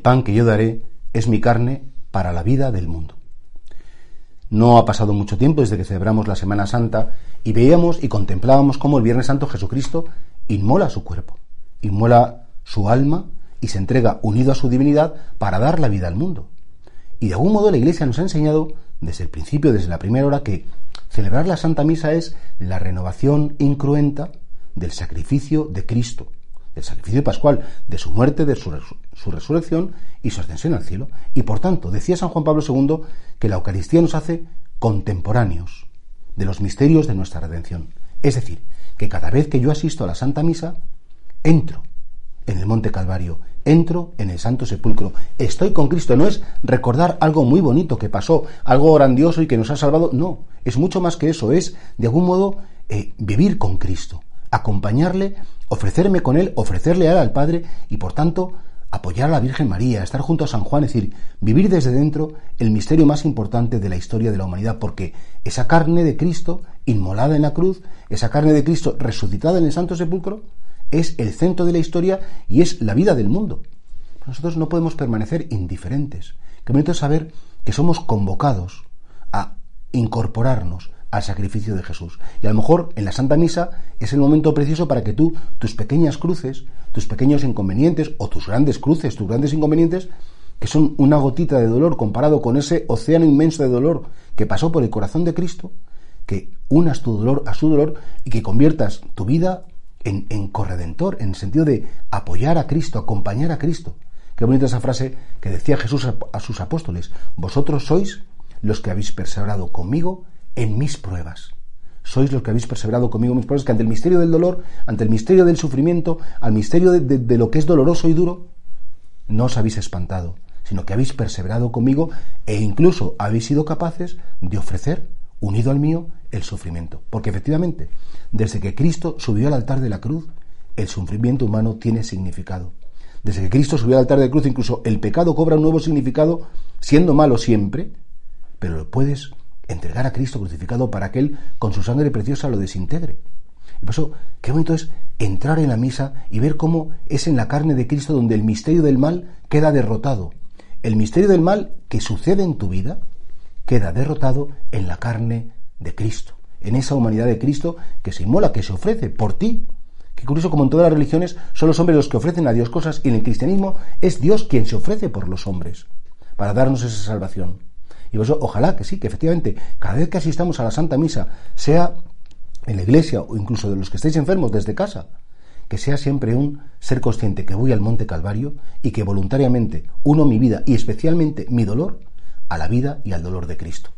pan que yo daré es mi carne para la vida del mundo. No ha pasado mucho tiempo desde que celebramos la Semana Santa y veíamos y contemplábamos cómo el Viernes Santo Jesucristo inmola su cuerpo, inmola su alma y se entrega unido a su divinidad para dar la vida al mundo. Y de algún modo la Iglesia nos ha enseñado desde el principio, desde la primera hora, que celebrar la Santa Misa es la renovación incruenta del sacrificio de Cristo, del sacrificio pascual, de su muerte, de su, su, resurrección y su ascensión al cielo. Y por tanto, decía San Juan Pablo II que la Eucaristía nos hace contemporáneos de los misterios de nuestra redención. Es decir, que cada vez que yo asisto a la Santa Misa, entro en el Monte Calvario, entro en el Santo Sepulcro, estoy con Cristo. No es recordar algo muy bonito que pasó, algo grandioso y que nos ha salvado. No, es mucho más que eso, es de algún modo eh, vivir con Cristo, acompañarle, ofrecerme con Él, ofrecerle a Él al Padre y por tanto apoyar a la Virgen María, estar junto a San Juan, es decir, vivir desde dentro el misterio más importante de la historia de la humanidad, porque esa carne de Cristo inmolada en la cruz, esa carne de Cristo resucitada en el Santo Sepulcro, es el centro de la historia y es la vida del mundo. Nosotros no podemos permanecer indiferentes. Que bonito saber que somos convocados a incorporarnos al sacrificio de Jesús. Y a lo mejor en la Santa Misa es el momento preciso para que tú, tus pequeñas cruces, tus pequeños inconvenientes o tus grandes cruces, tus grandes inconvenientes, que son una gotita de dolor comparado con ese océano inmenso de dolor que pasó por el corazón de Cristo, que unas tu dolor a su dolor y que conviertas tu vida en, corredentor, en el sentido de apoyar a Cristo, acompañar a Cristo. Qué bonita esa frase que decía Jesús a, a sus apóstoles. Vosotros sois los que habéis perseverado conmigo en mis pruebas. Sois los que habéis perseverado conmigo en mis pruebas, que ante el misterio del dolor, ante el misterio del sufrimiento, al misterio de, lo que es doloroso y duro, no os habéis espantado, sino que habéis perseverado conmigo e incluso habéis sido capaces de ofrecer, unido al mío, el sufrimiento. Porque efectivamente, desde que Cristo subió al altar de la cruz, el sufrimiento humano tiene significado. Desde que Cristo subió al altar de la cruz, incluso el pecado cobra un nuevo significado, siendo malo siempre, pero lo puedes entregar a Cristo crucificado para que Él, con su sangre preciosa, lo desintegre. Y por eso, qué bonito es entrar en la misa y ver cómo es en la carne de Cristo donde el misterio del mal queda derrotado. El misterio del mal que sucede en tu vida queda derrotado en la carne de Cristo, en esa humanidad de Cristo que se inmola, que se ofrece por ti. Qué curioso como en todas las religiones son los hombres los que ofrecen a Dios cosas y en el cristianismo es Dios quien se ofrece por los hombres para darnos esa salvación. Y por eso, ojalá que sí, que efectivamente, cada vez que asistamos a la Santa Misa, sea en la iglesia o incluso de los que estéis enfermos desde casa, que sea siempre un ser consciente que voy al Monte Calvario y que voluntariamente uno mi vida y especialmente mi dolor a la vida y al dolor de Cristo.